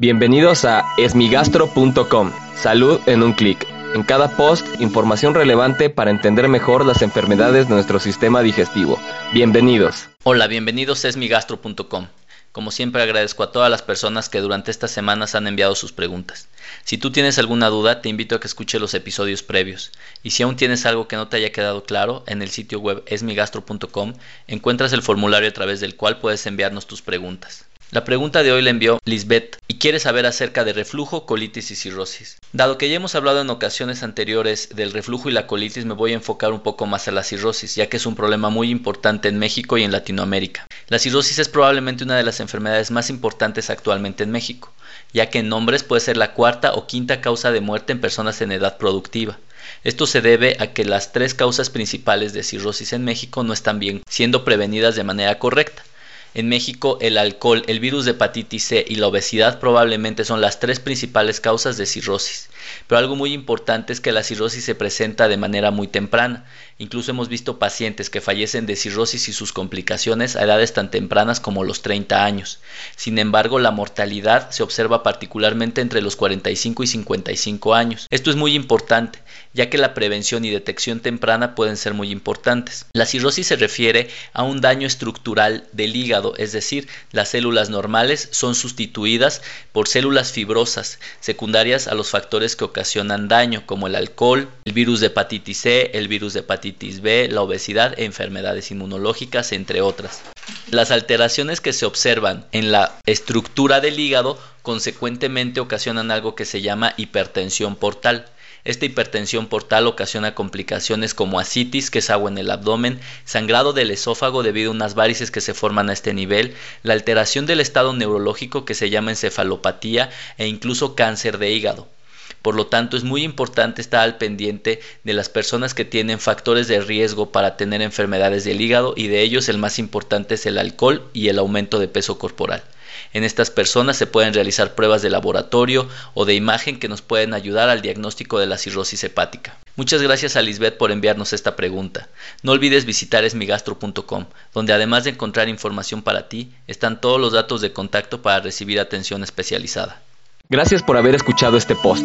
Bienvenidos a esmigastro.com. Salud en un clic. En cada post, información relevante para entender mejor las enfermedades de nuestro sistema digestivo. Bienvenidos. Hola, bienvenidos a esmigastro.com. Como siempre agradezco a todas las personas que durante estas semanas han enviado sus preguntas. Si tú tienes alguna duda, te invito a que escuche los episodios previos. Y si aún tienes algo que no te haya quedado claro, en el sitio web esmigastro.com encuentras el formulario a través del cual puedes enviarnos tus preguntas. La pregunta de hoy la envió Lisbeth y quiere saber acerca de reflujo, colitis y cirrosis. Dado que ya hemos hablado en ocasiones anteriores del reflujo y la colitis, me voy a enfocar un poco más a la cirrosis, ya que es un problema muy importante en México y en Latinoamérica. La cirrosis es probablemente una de las enfermedades más importantes actualmente en México, ya que en nombres puede ser la cuarta o quinta causa de muerte en personas en edad productiva. Esto se debe a que las tres causas principales de cirrosis en México no están bien siendo prevenidas de manera correcta. En México, el alcohol, el virus de hepatitis C y la obesidad probablemente son las tres principales causas de cirrosis. Pero algo muy importante es que la cirrosis se presenta de manera muy temprana. Incluso hemos visto pacientes que fallecen de cirrosis y sus complicaciones a edades tan tempranas como los 30 años. Sin embargo, la mortalidad se observa particularmente entre los 45 y 55 años. Esto es muy importante, ya que la prevención y detección temprana pueden ser muy importantes. La cirrosis se refiere a un daño estructural del hígado, es decir, las células normales son sustituidas por células fibrosas secundarias a los factores que ocasionan daño, como el alcohol, el virus de hepatitis C, el virus de hepatitis B, la obesidad enfermedades inmunológicas, entre otras. Las alteraciones que se observan en la estructura del hígado consecuentemente ocasionan algo que se llama hipertensión portal. Esta hipertensión portal ocasiona complicaciones como asitis, que es agua en el abdomen, sangrado del esófago debido a unas varices que se forman a este nivel, la alteración del estado neurológico que se llama encefalopatía e incluso cáncer de hígado. Por lo tanto, es muy importante estar al pendiente de las personas que tienen factores de riesgo para tener enfermedades del hígado y de ellos el más importante es el alcohol y el aumento de peso corporal. En estas personas se pueden realizar pruebas de laboratorio o de imagen que nos pueden ayudar al diagnóstico de la cirrosis hepática. Muchas gracias a Lisbeth por enviarnos esta pregunta. No olvides visitar esmigastro.com, donde además de encontrar información para ti, están todos los datos de contacto para recibir atención especializada. Gracias por haber escuchado este post.